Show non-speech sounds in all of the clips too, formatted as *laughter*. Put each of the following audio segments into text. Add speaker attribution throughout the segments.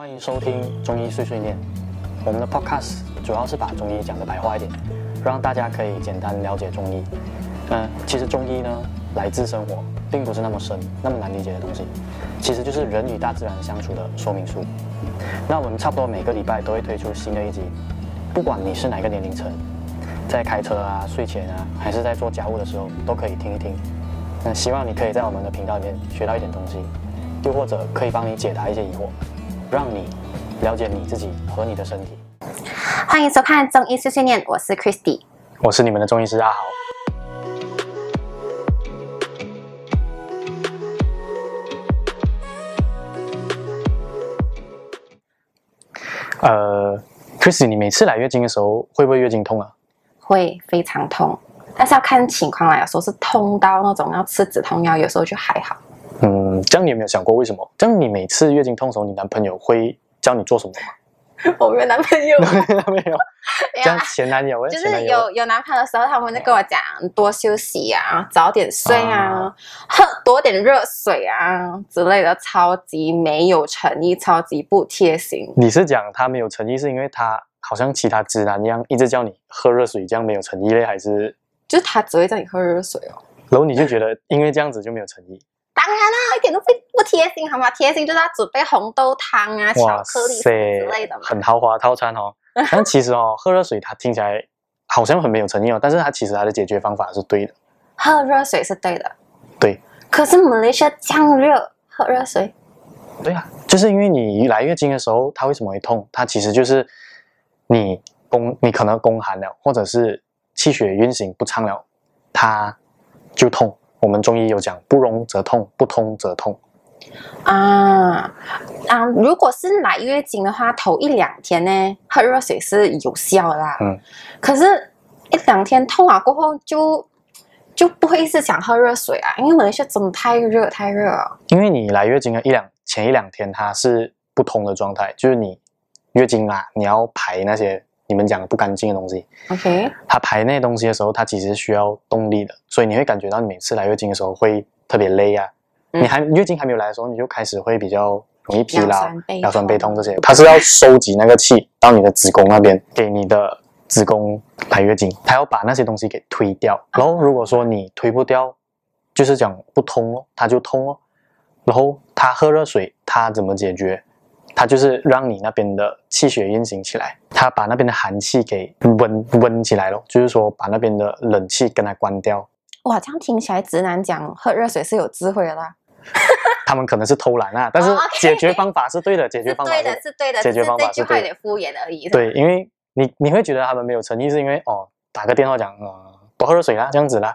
Speaker 1: 欢迎收听中医碎碎念。我们的 podcast 主要是把中医讲的白话一点，让大家可以简单了解中医。嗯，其实中医呢，来自生活，并不是那么深、那么难理解的东西，其实就是人与大自然相处的说明书。那我们差不多每个礼拜都会推出新的一集，不管你是哪个年龄层，在开车啊、睡前啊，还是在做家务的时候，都可以听一听。那希望你可以在我们的频道里面学到一点东西，又或者可以帮你解答一些疑惑。让你了解你自己和你的身体。
Speaker 2: 欢迎收看中医碎碎念，我是 Christy，
Speaker 1: 我是你们的中医师阿豪。呃，Christy，你每次来月经的时候会不会月经痛啊？
Speaker 2: 会，非常痛，但是要看情况来，有时候是痛到那种要吃止痛药，有时候就还好。
Speaker 1: 嗯，这样你有没有想过为什么？这样你每次月经痛的时候，你男朋友会教你做什么吗？*laughs*
Speaker 2: 我没有男朋友，*laughs*
Speaker 1: 没有。这样 *laughs* 前男友，
Speaker 2: 就是有有男朋友的时候，他们就跟我讲多休息啊，早点睡啊，喝多点热水啊之类的，超级没有诚意，超级不贴心。
Speaker 1: 你是讲他没有诚意，是因为他好像其他直男一样，一直叫你喝热水，这样没有诚意嘞？还是
Speaker 2: 就是他只会叫你喝热水哦？
Speaker 1: 然后你就觉得因为这样子就没有诚意？
Speaker 2: 当然啦，一点都不不贴心，好吗？贴心就是要准备红豆汤啊、巧克力之类的嘛，
Speaker 1: 很豪华套餐哦。*laughs* 但其实哦，喝热水它听起来好像很没有诚意哦，但是它其实它的解决方法是对的。
Speaker 2: 喝热水是对的，
Speaker 1: 对。
Speaker 2: 可是马来西亚这么热，喝热水？
Speaker 1: 对啊，就是因为你来月经的时候，它为什么会痛？它其实就是你宫，你可能宫寒了，或者是气血运行不畅了，它就痛。我们中医有讲，不壅则痛，不通则痛。
Speaker 2: 啊啊！如果是来月经的话，头一两天呢，喝热水是有效的啦。嗯。可是，一两天痛了过后就，就就不会是想喝热水啊，因为马来西亚真的太热太热了。
Speaker 1: 因为你来月经的一两前一两天，它是不通的状态，就是你月经啦，你要排那些。你们讲的不干净的东西
Speaker 2: ，OK，
Speaker 1: 它排那些东西的时候，它其实需要动力的，所以你会感觉到你每次来月经的时候会特别累啊。嗯、你还月经还没有来的时候，你就开始会比较容易疲劳、腰酸背痛这些。它是要收集那个气到你的子宫那边，给你的子宫排月经，它要把那些东西给推掉。然后如果说你推不掉，就是讲不通哦，它就通哦。然后它喝热水，它怎么解决？它就是让你那边的气血运行起来，它把那边的寒气给温温起来了，就是说把那边的冷气跟它关掉。
Speaker 2: 哇，这样听起来直男讲喝热水是有智慧的啦。*laughs*
Speaker 1: 他们可能是偷懒啊，但是解决方法是对的，解决方法是 *laughs* 对的，
Speaker 2: 是对的，
Speaker 1: 解决方法是对的。
Speaker 2: 敷衍而已。
Speaker 1: 对，因为你你会觉得他们没有诚意，是因为哦打个电话讲呃多喝热水啦，这样子啦。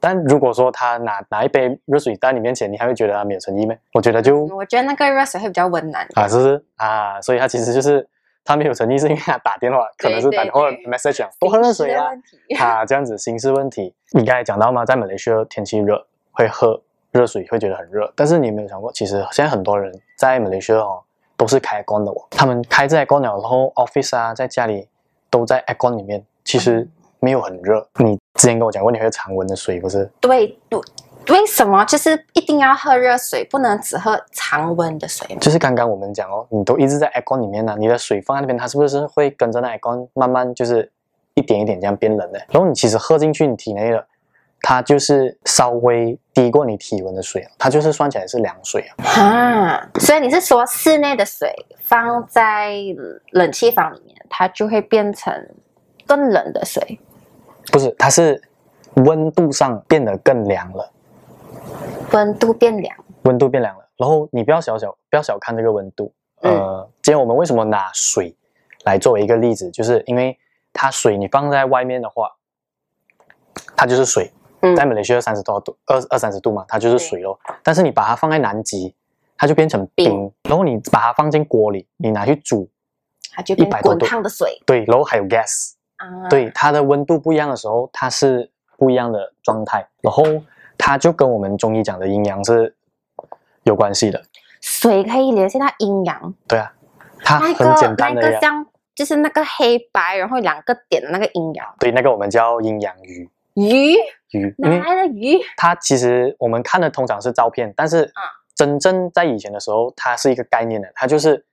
Speaker 1: 但如果说他拿拿一杯热水在你面前，你还会觉得他没有诚意吗？我觉得就，
Speaker 2: 我觉得那个热水会比较温暖
Speaker 1: 啊，是不是啊？所以他其实就是他没有诚意，是因为他打电话可能是打电话 message 讲多喝热水啊，他这样子形式问题。你刚才讲到吗？在马来西亚天气热会喝热水会觉得很热，但是你有没有想过，其实现在很多人在马来西亚哦都是开 aircon 的哦，他们开在 aircon 了，然后 office 啊在家里都在 aircon 里面，其实没有很热，你。之前跟我讲过，你会常温的水不是？
Speaker 2: 对对，为什么就是一定要喝热水，不能只喝常温的水？
Speaker 1: 就是刚刚我们讲哦，你都一直在 aircon 里面呢，你的水放在那边，它是不是会跟着那 aircon 慢慢就是一点一点这样变冷的？然后你其实喝进去你体内的，它就是稍微低过你体温的水，它就是算起来是凉水啊。
Speaker 2: 啊，所以你是说室内的水放在冷气房里面，它就会变成更冷的水？
Speaker 1: 不是，它是温度上变得更凉了。
Speaker 2: 温度变凉，
Speaker 1: 温度变凉了。然后你不要小小不要小看这个温度。嗯、呃，今天我们为什么拿水来作为一个例子？就是因为它水你放在外面的话，它就是水，嗯、在马来西亚三十多度，二二三十度嘛，它就是水咯。但是你把它放在南极，它就变成冰。冰然后你把它放进锅里，你拿去煮，
Speaker 2: 它就变滚烫的水。
Speaker 1: 对，然后还有 gas。对，它的温度不一样的时候，它是不一样的状态，然后它就跟我们中医讲的阴阳是有关系的。
Speaker 2: 水可以联系到阴阳。
Speaker 1: 对啊，它很简单的呀。
Speaker 2: 那个像就是那个黑白，然后两个点的那个阴阳。
Speaker 1: 对，那个我们叫阴阳鱼。
Speaker 2: 鱼
Speaker 1: 鱼，
Speaker 2: 哪来的鱼？
Speaker 1: 它其实我们看的通常是照片，但是真正在以前的时候，它是一个概念的，它就是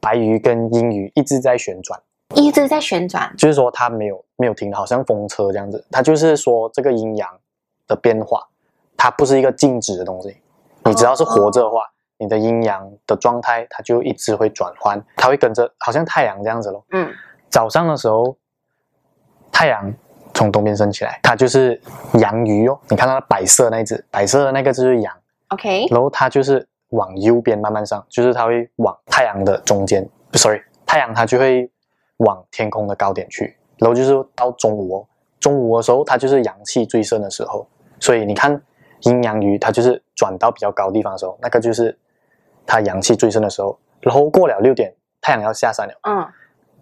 Speaker 1: 白鱼跟阴鱼一直在旋转，
Speaker 2: 一直在旋转，
Speaker 1: 就是说它没有没有停，好像风车这样子。它就是说这个阴阳的变化，它不是一个静止的东西。你只要是活着的话，哦、你的阴阳的状态它就一直会转换，它会跟着好像太阳这样子咯。嗯，早上的时候，太阳从东边升起来，它就是阳鱼哦。你看到白色那一只，白色的那个就是阳。OK，然后它就是。往右边慢慢上，就是它会往太阳的中间，sorry，太阳它就会往天空的高点去，然后就是到中午哦，中午的时候它就是阳气最盛的时候，所以你看阴阳鱼它就是转到比较高的地方的时候，那个就是它阳气最盛的时候，然后过了六点太阳要下山了，嗯，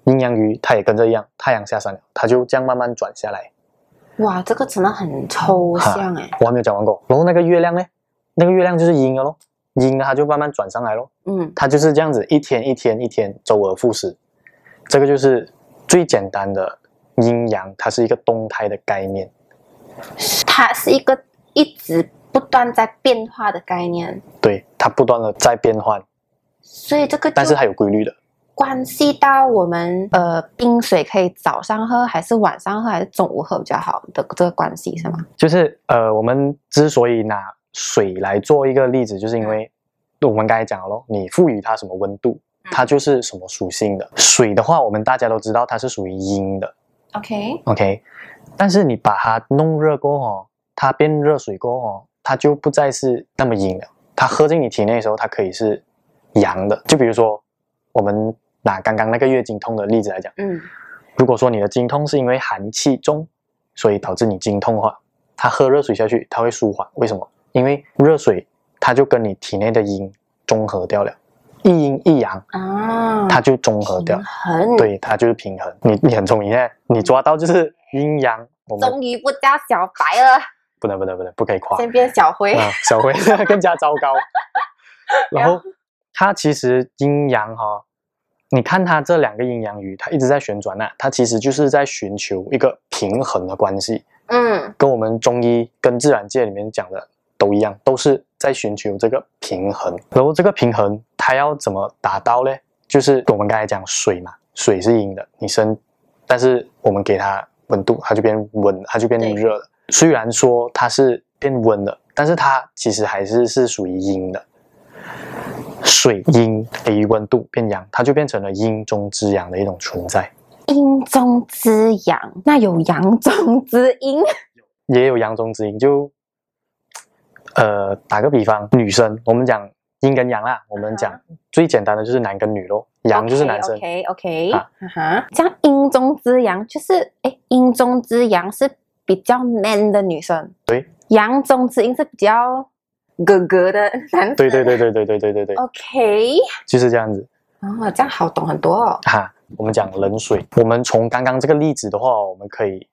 Speaker 1: 阴阳鱼它也跟着一样，太阳下山了，它就这样慢慢转下来。
Speaker 2: 哇，这个真的很抽象哎，
Speaker 1: 我还没有讲完过，然后那个月亮呢，那个月亮就是阴了咯。阴它就慢慢转上来咯，嗯，它就是这样子，一天一天一天周而复始，这个就是最简单的阴阳，它是一个动态的概念，
Speaker 2: 它是一个一直不断在变化的概念，
Speaker 1: 对，它不断的在变换，
Speaker 2: 所以这个
Speaker 1: 但是它有规律的，
Speaker 2: 关系到我们呃冰水可以早上喝还是晚上喝还是中午喝比较好的这个关系是吗？
Speaker 1: 就是呃我们之所以拿。水来做一个例子，就是因为我们刚才讲了咯，你赋予它什么温度，它就是什么属性的。水的话，我们大家都知道它是属于阴的。
Speaker 2: OK
Speaker 1: OK，但是你把它弄热过后，它变热水过后，它就不再是那么阴了。它喝进你体内的时候，它可以是阳的。就比如说，我们拿刚刚那个月经痛的例子来讲，嗯，如果说你的经痛是因为寒气重，所以导致你经痛的话，它喝热水下去，它会舒缓。为什么？因为热水，它就跟你体内的阴中和掉了，一阴一阳啊，它就中和掉，对，它就是平衡。你你很聪明耶，你抓到就是阴阳。我们
Speaker 2: 终于不加小白了，
Speaker 1: 不能不能不能，不可以夸，
Speaker 2: 先变小灰，
Speaker 1: 啊、小灰更加糟糕。然后它其实阴阳哈，你看它这两个阴阳鱼，它一直在旋转呐、它其实就是在寻求一个平衡的关系。嗯，跟我们中医跟自然界里面讲的。都一样，都是在寻求这个平衡。然后这个平衡它要怎么达到呢？就是我们刚才讲水嘛，水是阴的，你生，但是我们给它温度，它就变温，它就变热了。虽然说它是变温了，但是它其实还是是属于阴的。水阴给予温度变阳，它就变成了阴中之阳的一种存在。
Speaker 2: 阴中之阳，那有阳中之阴，
Speaker 1: 也有阳中之阴，就。呃，打个比方，女生我们讲阴跟阳啦，我们讲最简单的就是男跟女咯，阳就是男生。
Speaker 2: OK OK，啊哈，这样阴中之阳就是，哎，阴中之阳是比较 man 的女生，
Speaker 1: 对，
Speaker 2: 阳中之阴是比较哥哥的男生。
Speaker 1: 对对对对对对对对对。
Speaker 2: OK，
Speaker 1: 就是这样子。
Speaker 2: 哦，这样好懂很多哦。
Speaker 1: 哈，我们讲冷水，我们从刚刚这个例子的话，我们可以。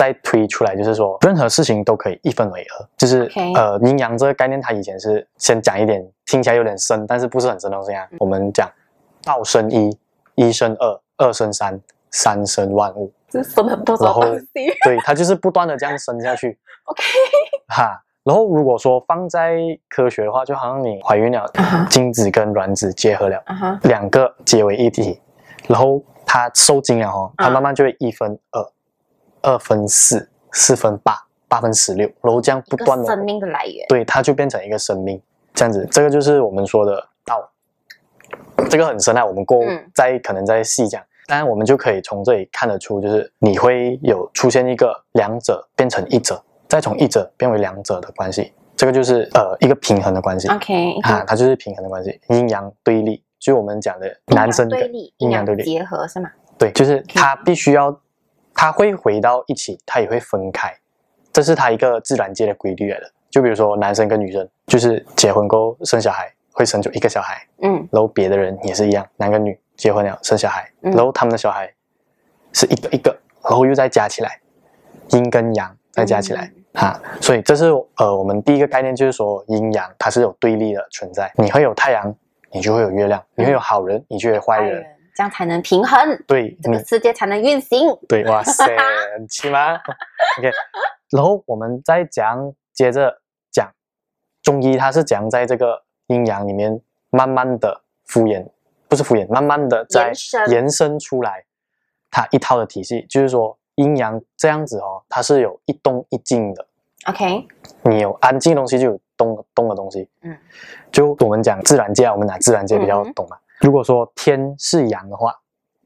Speaker 1: 再推出来，就是说任何事情都可以一分为二，就是、okay. 呃阴阳这个概念，它以前是先讲一点，听起来有点深，但是不是很深的东西啊。嗯、我们讲道生一，一生二，二生三，三生万物，
Speaker 2: 这生很多少东西？
Speaker 1: 对，它就是不断的这样生下去。*laughs*
Speaker 2: OK，
Speaker 1: 哈，然后如果说放在科学的话，就好像你怀孕了，uh -huh. 精子跟卵子结合了，uh -huh. 两个结为一体，然后它受精了哦，它慢慢就会一分二。Uh. 二分四，四分八，八分十六，然后这样不断的
Speaker 2: 生命的来源，
Speaker 1: 对，它就变成一个生命，这样子，这个就是我们说的道，这个很深啊，我们过后再可能再细讲，当、嗯、然我们就可以从这里看得出，就是你会有出现一个两者变成一者，再从一者变为两者的关系，这个就是呃一个平衡的关系
Speaker 2: ，OK，
Speaker 1: 啊，它就是平衡的关系，阴阳对立，就是我们讲的男生对立，阴阳对立。
Speaker 2: 结合是吗？
Speaker 1: 对，就是它必须要。它会回到一起，它也会分开，这是它一个自然界的规律来的。就比如说男生跟女生，就是结婚过后生小孩会生出一个小孩，嗯，然后别的人也是一样，男跟女结婚了生小孩，然后他们的小孩是一个一个，然后又再加起来，阴跟阳再加起来，哈、嗯，所以这是呃我们第一个概念，就是说阴阳它是有对立的存在，你会有太阳，你就会有月亮，你会有好人，你就会有坏人。
Speaker 2: 这样才能平衡，
Speaker 1: 对，
Speaker 2: 这个世界才能运行。
Speaker 1: 对，*laughs* 哇塞，很气吗？OK，然后我们再讲，接着讲中医，它是讲在这个阴阳里面慢慢的敷衍不是敷衍，慢慢的在延伸出来，它一套的体系，就是说阴阳这样子哦，它是有一动一静的。
Speaker 2: OK，
Speaker 1: 你有安静的东西，就有动动的东西。嗯，就我们讲自然界，我们拿自然界比较懂嘛。嗯、如果说天是阳的话，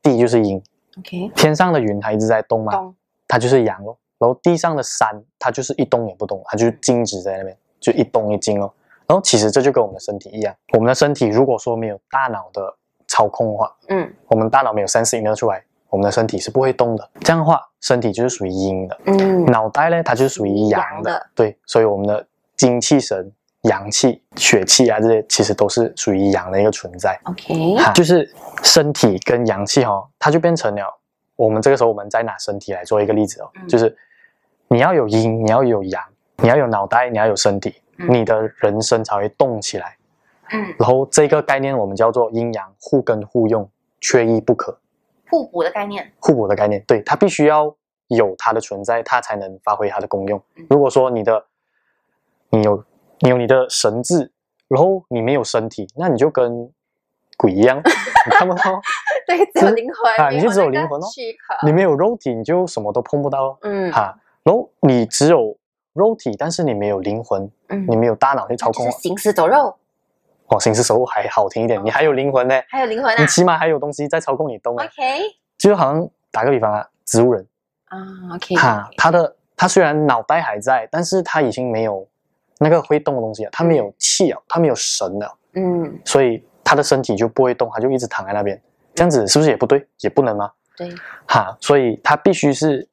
Speaker 1: 地就是阴。
Speaker 2: OK，
Speaker 1: 天上的云它一直在动嘛，动它就是阳咯。然后地上的山它就是一动也不动，它就是静止在那边，就一动一静哦。然后其实这就跟我们的身体一样，我们的身体如果说没有大脑的操控的话，嗯，我们大脑没有 sensing 出来，我们的身体是不会动的。这样的话，身体就是属于阴的，嗯，脑袋呢，它就是属于阳的，阳的，对，所以我们的精气神、阳气、血气啊，这些其实都是属于阳的一个存在。
Speaker 2: OK，
Speaker 1: 就是身体跟阳气哦，它就变成了我们这个时候我们再拿身体来做一个例子哦，嗯、就是你要有阴，你要有阳，你要有脑袋，你要有身体。你的人生才会动起来，嗯，然后这个概念我们叫做阴阳互根互用，缺一不可，
Speaker 2: 互补的概念，
Speaker 1: 互补的概念，对，它必须要有它的存在，它才能发挥它的功用。如果说你的你有你有你的神智，然后你没有身体，那你就跟鬼一样，*laughs* 你看不到，
Speaker 2: 对，只有灵魂
Speaker 1: 啊，你就只有灵魂哦，你没有肉体，你就什么都碰不到，嗯，哈，然后你只有。肉体，但是你没有灵魂，嗯，你没有大脑去操控，
Speaker 2: 行尸走肉。
Speaker 1: 哦，行尸走肉还好听一点，你还有灵魂呢，
Speaker 2: 还有灵魂啊，
Speaker 1: 你起码还有东西在操控你动啊。
Speaker 2: OK，
Speaker 1: 就好像打个比方啊，植物人。
Speaker 2: 啊，OK，
Speaker 1: 哈，他的他虽然脑袋还在，但是他已经没有那个会动的东西啊，它没有气啊，它没有神的，嗯，所以它的身体就不会动，它就一直躺在那边，这样子是不是也不对，也不能吗？
Speaker 2: 对，
Speaker 1: 哈，所以它必须是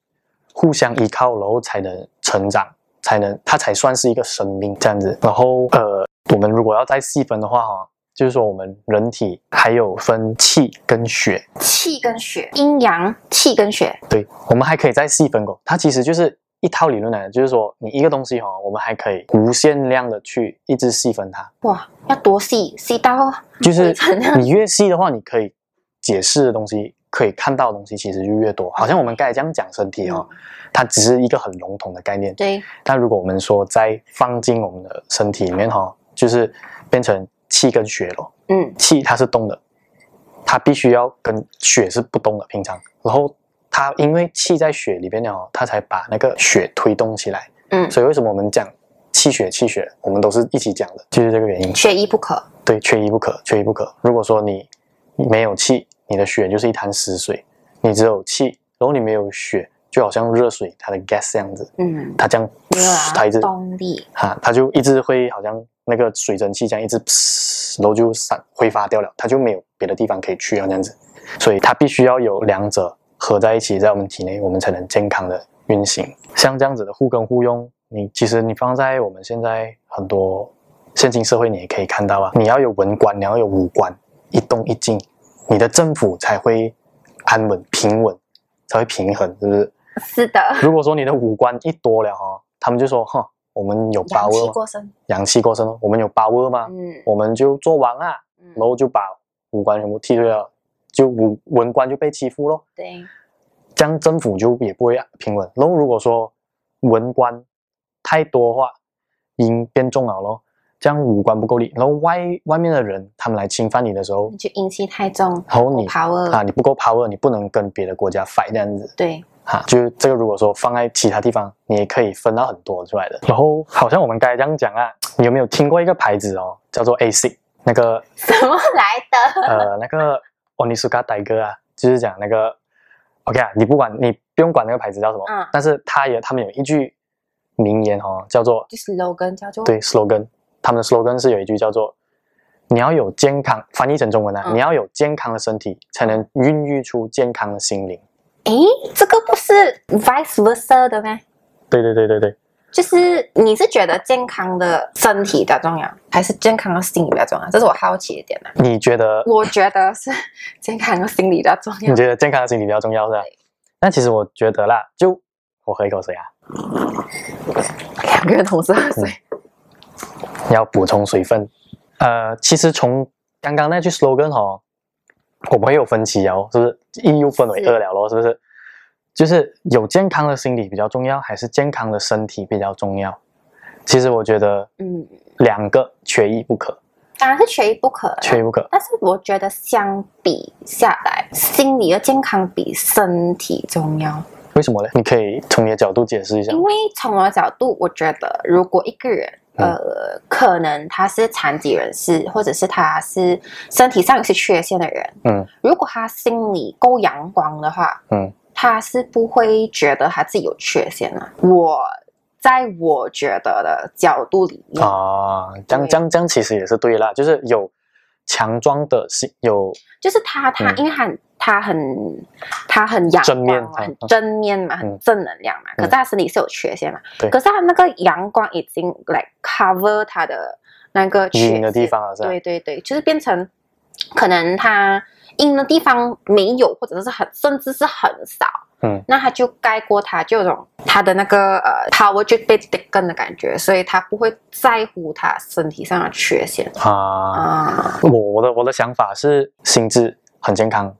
Speaker 1: 互相依靠，然后才能成长。才能，它才算是一个生命这样子。然后，呃，我们如果要再细分的话，哈，就是说我们人体还有分气跟血，
Speaker 2: 气跟血，阴阳气跟血。
Speaker 1: 对，我们还可以再细分过。它其实就是一套理论来的，就是说你一个东西哈，我们还可以无限量的去一直细分它。
Speaker 2: 哇，要多细？细到
Speaker 1: 就是你越细的话，你可以解释的东西。可以看到的东西其实就越多，好像我们刚才这样讲身体哦，嗯、它只是一个很笼统的概念。
Speaker 2: 对。
Speaker 1: 但如果我们说再放进我们的身体里面哈，就是变成气跟血了。嗯。气它是动的，它必须要跟血是不动的，平常。然后它因为气在血里边了，它才把那个血推动起来。嗯。所以为什么我们讲气血气血，我们都是一起讲的，就是这个原因。
Speaker 2: 缺一不可。
Speaker 1: 对，缺一不可，缺一不可。如果说你没有气。你的血就是一潭死水，你只有气，然后你没有血，就好像热水它的 gas 这样子，嗯，它这样，它一直
Speaker 2: 动力，
Speaker 1: 哈，它就一直会好像那个水蒸气这样一直，然后就散挥发掉了，它就没有别的地方可以去啊，这样子，所以它必须要有两者合在一起，在我们体内，我们才能健康的运行。像这样子的互根互用，你其实你放在我们现在很多现今社会，你也可以看到啊，你要有文官，你要有武官，一动一静。你的政府才会安稳平稳，才会平衡，是不是？
Speaker 2: 是的。
Speaker 1: 如果说你的武官一多了哈，他们就说哼，我们有 power，阳气过剩，阳气过剩，我们有 power 吗？嗯，我们就做王啊，然后就把武官全部剃退了，就文文官就被欺负咯。
Speaker 2: 对，
Speaker 1: 这样政府就也不会平稳。然后如果说文官太多的话，阴变重了咯。这样五官不够力，然后外外面的人他们来侵犯你的时候，
Speaker 2: 你就阴气太重，
Speaker 1: 然后你
Speaker 2: power
Speaker 1: 啊，你不够 power，你不能跟别的国家 fight 这样子。
Speaker 2: 对，
Speaker 1: 哈，就这个如果说放在其他地方，你也可以分到很多出来的。然后好像我们刚才这样讲啊，你有没有听过一个牌子哦，叫做 ASIC 那个
Speaker 2: 什么来的？
Speaker 1: 呃，那个 Onitsuka Tiger 啊，就是讲那个 OK 啊，你不管你不用管那个牌子叫什么，嗯，但是他也他们有一句名言哦，叫做
Speaker 2: slogan 叫做
Speaker 1: 对 slogan。他们的 slogan 是有一句叫做“你要有健康”，翻译成中文呢、啊，嗯、你要有健康的身体，才能孕育出健康的心灵。
Speaker 2: 诶，这个不是 vice versa 的吗？
Speaker 1: 对对对对对，
Speaker 2: 就是你是觉得健康的身体比较重要，还是健康的心理比较重要？这是我好奇的点的。
Speaker 1: 你觉得？
Speaker 2: 我觉得是健康的心理比较重要。
Speaker 1: 你觉得健康的心理比较重要是吧？那其实我觉得啦，就我喝一口水啊，
Speaker 2: 两个人同时喝水。嗯
Speaker 1: 要补充水分，呃，其实从刚刚那句 slogan 哈，我们会有分歧哦，是不是？一又分为二了咯，是不是？就是有健康的心理比较重要，还是健康的身体比较重要？其实我觉得，嗯，两个缺一不可。
Speaker 2: 当然是缺一不可，
Speaker 1: 缺一不可。
Speaker 2: 但是我觉得相比下来，心理的健康比身体重要。
Speaker 1: 为什么呢？你可以从你的角度解释一下。
Speaker 2: 因为从我的角度，我觉得如果一个人，嗯、呃，可能他是残疾人士，或者是他是身体上有些缺陷的人，嗯，如果他心理够阳光的话，嗯，他是不会觉得他自己有缺陷啊。我在我觉得的角度里面
Speaker 1: 啊，这样这样这样其实也是对啦，就是有强壮的心，有
Speaker 2: 就是他他、嗯、因为他。他很，他很阳光嘛，很正面嘛，很正能量嘛。可是他身体是有缺陷嘛？对。可是他那个阳光已经来 cover 他的那个缺陷
Speaker 1: 的地方了，是吧？
Speaker 2: 对对对，就是变成可能他阴的地方没有，或者是很甚至是很少。嗯。那他就盖过他，就有种他的那个呃 power 就被 taken 的感觉，所以他不会在乎他身体上的缺陷啊
Speaker 1: 啊！我我的我的想法是心智很健康。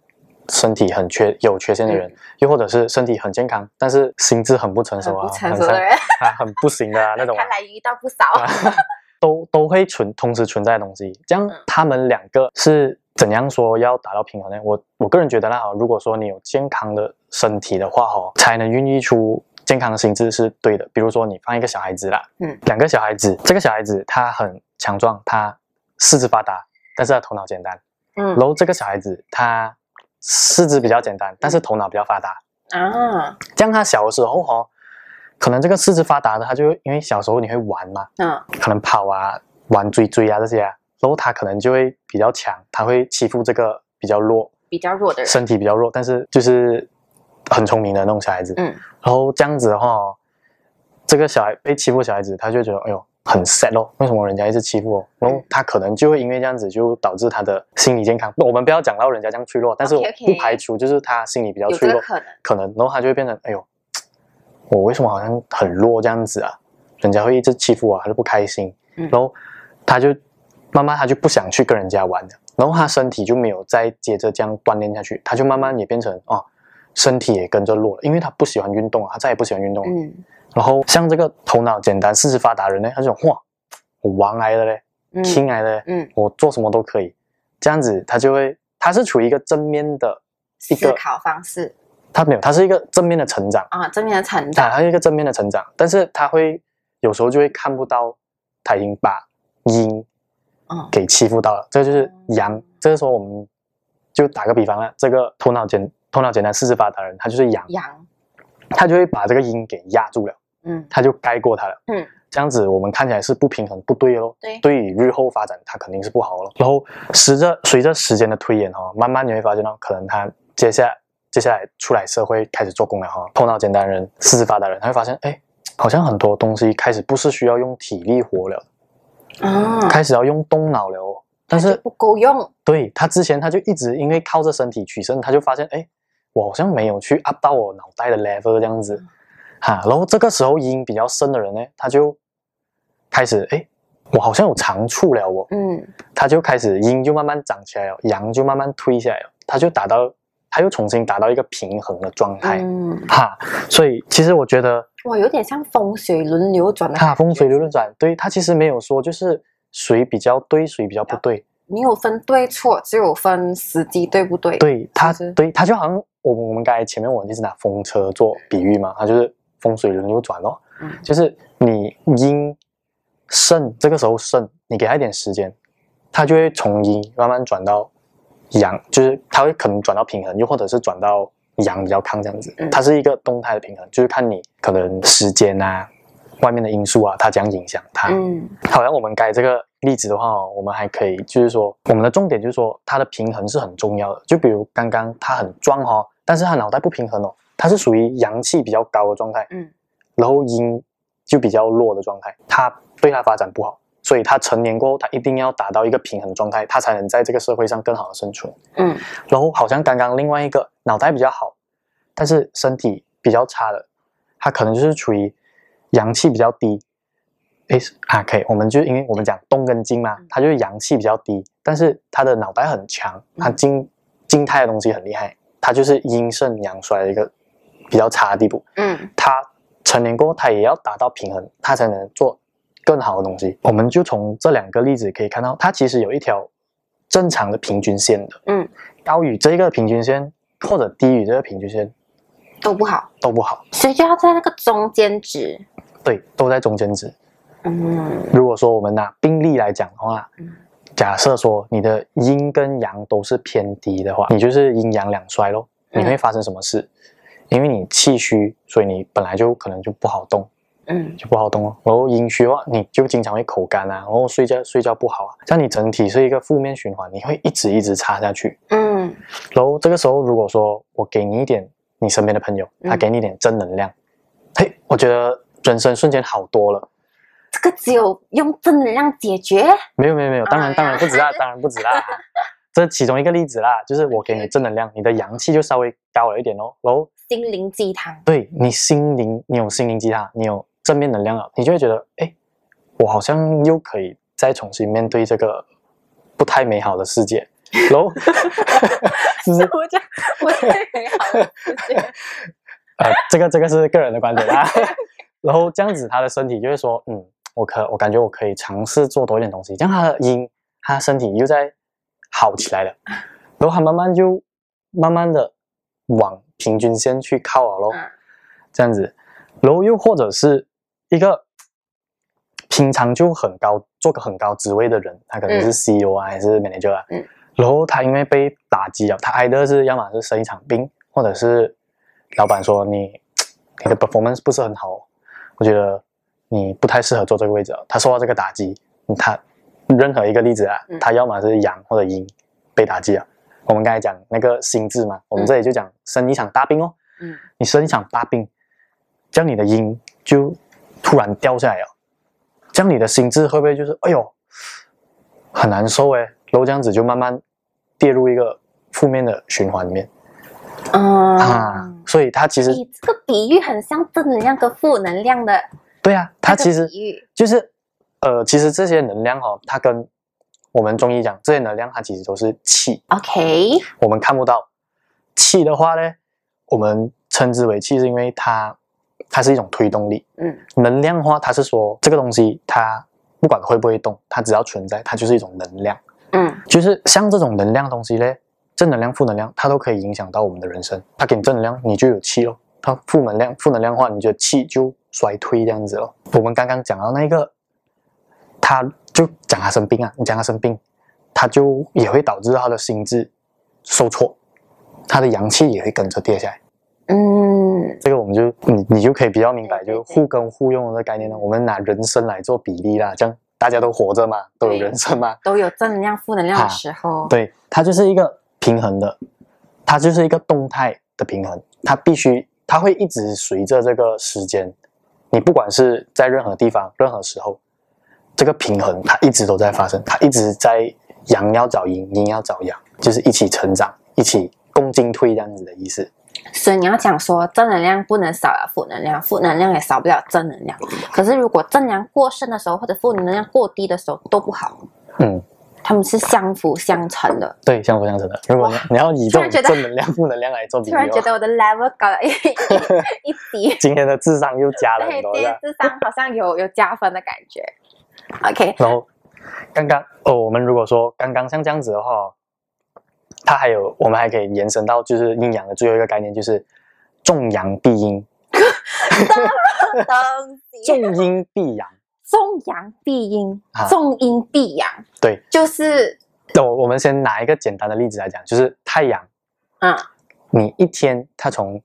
Speaker 1: 身体很缺有缺陷的人，嗯、又或者是身体很健康，但是心智很不成熟啊，
Speaker 2: 不成熟的人
Speaker 1: 啊，很不行的、啊、那种。*laughs*
Speaker 2: 看来遇到不少，*laughs*
Speaker 1: 啊、都都会存同时存在的东西。这样他们两个是怎样说要达到平衡呢？我我个人觉得啦，哈，如果说你有健康的身体的话，哦，才能孕育出健康的心智是对的。比如说你放一个小孩子啦，嗯，两个小孩子，这个小孩子他很强壮，他四肢发达，但是他头脑简单，嗯，然后这个小孩子他。四肢比较简单，但是头脑比较发达啊。这样他小的时候哈，可能这个四肢发达的，他就因为小时候你会玩嘛，嗯，可能跑啊、玩追追啊这些啊，然后他可能就会比较强，他会欺负这个比较弱、
Speaker 2: 比较弱的人，
Speaker 1: 身体比较弱，但是就是很聪明的那种小孩子。嗯，然后这样子的话，这个小孩被欺负小孩子，他就觉得哎呦。很 sad 哦，为什么人家一直欺负我？然后他可能就会因为这样子，就导致他的心理健康。我们不要讲到人家这样脆弱，但是我不排除就是他心理比较脆弱，可能，可能，然后他就会变成，哎呦，我为什么好像很弱这样子啊？人家会一直欺负我，他就不开心，然后他就慢慢他就不想去跟人家玩了，然后他身体就没有再接着这样锻炼下去，他就慢慢也变成哦，身体也跟着弱了，因为他不喜欢运动啊，他再也不喜欢运动了。嗯。然后像这个头脑简单、四肢发达的人呢，他就哇，我玩来了嘞，king 来了，嗯，我做什么都可以，这样子他就会，他是处于一个正面的一个
Speaker 2: 思考方式，
Speaker 1: 他没有，他是一个正面的成长
Speaker 2: 啊，正面的成长，
Speaker 1: 他是一个正面的成长，但是他会有时候就会看不到他已经把阴，给欺负到了，这就是阳，这个时候我们就打个比方啊，这个头脑简头脑简单、四肢发达的人，他就是阳，阳，他就会把这个阴给压住了。嗯，他就盖过他了。嗯，这样子我们看起来是不平衡，不对喽。对，对于日后发展，他肯定是不好了。然后随着随着时间的推演哈，慢慢你会发现到，可能他接下来接下来出来社会开始做工了哈，头脑简单人、四肢发达人，他会发现，哎，好像很多东西开始不是需要用体力活了，啊，开始要用动脑了哦。但是
Speaker 2: 不够用。
Speaker 1: 对，他之前他就一直因为靠着身体取胜，他就发现，哎，我好像没有去 up 到我脑袋的 level 这样子。哈，然后这个时候阴比较深的人呢，他就开始哎，我好像有长处了哦，嗯，他就开始阴就慢慢长起来了，阳就慢慢退下来了，他就达到，他又重新达到一个平衡的状态，嗯，哈，所以其实我觉得
Speaker 2: 哇，有点像风水轮流转的，
Speaker 1: 哈，风水轮流转，对，他其实没有说就是谁比较对，谁比较不对，
Speaker 2: 没有分对错，只有分时机对不对，
Speaker 1: 对他，对他就好像我们我们刚才前面我们一直拿风车做比喻嘛，他就是。风水轮流转哦，嗯，就是你阴盛这个时候盛，你给他一点时间，他就会从阴慢慢转到阳，就是他会可能转到平衡，又或者是转到阳比较亢这样子，它是一个动态的平衡，就是看你可能时间啊、外面的因素啊，它将影响它。嗯，好像我们改这个例子的话，我们还可以就是说，我们的重点就是说，它的平衡是很重要的。就比如刚刚他很壮哈，但是他脑袋不平衡哦。他是属于阳气比较高的状态，嗯，然后阴就比较弱的状态，他对他发展不好，所以他成年过后，他一定要达到一个平衡状态，他才能在这个社会上更好的生存，嗯。然后好像刚刚另外一个脑袋比较好，但是身体比较差的，他可能就是处于阳气比较低，哎啊，可以，我们就因为我们讲动跟静嘛，他就是阳气比较低，但是他的脑袋很强，他静静态的东西很厉害，他就是阴盛阳衰的一个。比较差的地步，嗯，他成年过后，他也要达到平衡，他才能做更好的东西。我们就从这两个例子可以看到，它其实有一条正常的平均线的。
Speaker 2: 嗯，
Speaker 1: 高于这个平均线或者低于这个平均线
Speaker 2: 都不好，
Speaker 1: 都不好。
Speaker 2: 所以就要在那个中间值。
Speaker 1: 对，都在中间值。
Speaker 2: 嗯，
Speaker 1: 如果说我们拿病例来讲的话，嗯，假设说你的阴跟阳都是偏低的话，你就是阴阳两衰咯。你会发生什么事？嗯因为你气虚，所以你本来就可能就不好动，
Speaker 2: 嗯，
Speaker 1: 就不好动哦。然后阴虚的话，你就经常会口干啊，然后睡觉睡觉不好啊，这样你整体是一个负面循环，你会一直一直差下去，
Speaker 2: 嗯。
Speaker 1: 然后这个时候，如果说我给你一点你身边的朋友，他给你一点正能量，嘿、嗯，我觉得人生瞬间好多了。
Speaker 2: 这个只有用正能量解决？
Speaker 1: 没有没有没有，当然当然不止啦，当然不止啦。*laughs* 这其中一个例子啦，就是我给你正能量，你的阳气就稍微高了一点哦，然后。
Speaker 2: 心灵鸡汤，
Speaker 1: 对你心灵，你有心灵鸡汤，你有正面能量了，你就会觉得，哎，我好像又可以再重新面对这个不太美好的世界。喽，
Speaker 2: 是不是？我讲不太美好的世界。*laughs*
Speaker 1: 呃，这个这个是个人的观点 *laughs* 啦。然后这样子，他的身体就会说，嗯，我可我感觉我可以尝试做多一点东西，这样他的阴，他的身体又在好起来了，然后他慢慢就慢慢的往。平均线去靠了咯，这样子，然后又或者是一个平常就很高，做个很高职位的人，他可能是 CEO 啊，还是 manager 啊，
Speaker 2: 嗯，
Speaker 1: 然后他因为被打击了，他挨的是要么是生一场病，或者是老板说你你的 performance 不是很好，我觉得你不太适合做这个位置，他受到这个打击，他任何一个例子啊，他要么是阳或者阴被打击了。我们刚才讲那个心智嘛，我们这里就讲生一场大病哦。
Speaker 2: 嗯，
Speaker 1: 你生一场大病，这样你的阴就突然掉下来了，这样你的心智会不会就是哎呦很难受诶？然后这样子就慢慢跌入一个负面的循环里面。
Speaker 2: 嗯
Speaker 1: 啊，所以它其实
Speaker 2: 这个比喻很像正能量跟负能量的。
Speaker 1: 对啊，它其实就是呃，其实这些能量哦，它跟我们中医讲这些能量，它其实都是气。
Speaker 2: OK，
Speaker 1: 我们看不到气的话呢，我们称之为气，是因为它它是一种推动力。
Speaker 2: 嗯，
Speaker 1: 能量的话，它是说这个东西它不管会不会动，它只要存在，它就是一种能量。
Speaker 2: 嗯，
Speaker 1: 就是像这种能量的东西嘞，正能量、负能量，它都可以影响到我们的人生。它给你正能量，你就有气咯；它负能量、负能量的话，你就气就衰退这样子咯。我们刚刚讲到那个，他。就讲他生病啊，你讲他生病，他就也会导致他的心智受挫，他的阳气也会跟着跌下来。
Speaker 2: 嗯，
Speaker 1: 这个我们就你你就可以比较明白，就互根互用的概念呢。我们拿人生来做比例啦，这样大家都活着嘛，都有人生嘛，
Speaker 2: 都有正能量、负能量的时候。
Speaker 1: 对，它就是一个平衡的，它就是一个动态的平衡，它必须它会一直随着这个时间，你不管是在任何地方、任何时候。这个平衡它一直都在发生，它一直在阳要找阴，阴要找阳，就是一起成长，一起共进退这样子的意思。
Speaker 2: 所以你要讲说正能量不能少了负能量，负能量也少不了正能量。可是如果正能量过剩的时候，或者负能量过低的时候都不好。
Speaker 1: 嗯，
Speaker 2: 他们是相辅相成的。
Speaker 1: 对，相辅相成的。如果你，要以这种正能量、负能量来做比喻，
Speaker 2: 突然觉得我的 level 高了 *laughs* 一一级，
Speaker 1: 今天的智商又加了很多。
Speaker 2: 对，今天智商好像有有加分的感觉。OK，
Speaker 1: 然后刚刚哦，我们如果说刚刚像这样子的话，它还有我们还可以延伸到就是阴阳的最后一个概念，就是重阳避阴。重阴避阳，
Speaker 2: 重阳避阴，重阴避阳。
Speaker 1: 对，
Speaker 2: 就是。
Speaker 1: 我我们先拿一个简单的例子来讲，就是太阳。
Speaker 2: 嗯，
Speaker 1: 你一天它从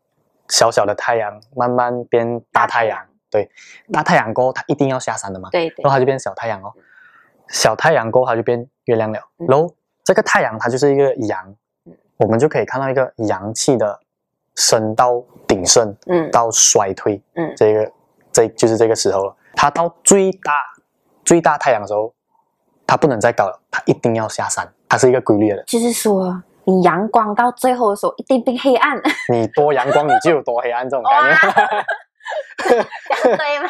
Speaker 1: 小小的太阳慢慢变大太阳。对，大太阳过后，它一定要下山的嘛。
Speaker 2: 对，对，
Speaker 1: 然后它就变小太阳哦。小太阳过后，它就变月亮了。嗯、然后这个太阳，它就是一个阳，嗯、我们就可以看到一个阳气的升到鼎盛，
Speaker 2: 嗯，
Speaker 1: 到衰退，
Speaker 2: 嗯，
Speaker 1: 这个这就是这个时候了。它到最大最大太阳的时候，它不能再高了，它一定要下山。它是一个规律的。
Speaker 2: 就是说，你阳光到最后的时候，一定变黑暗。
Speaker 1: 你多阳光，你就有多黑暗，这种概念。*laughs*
Speaker 2: 对吗？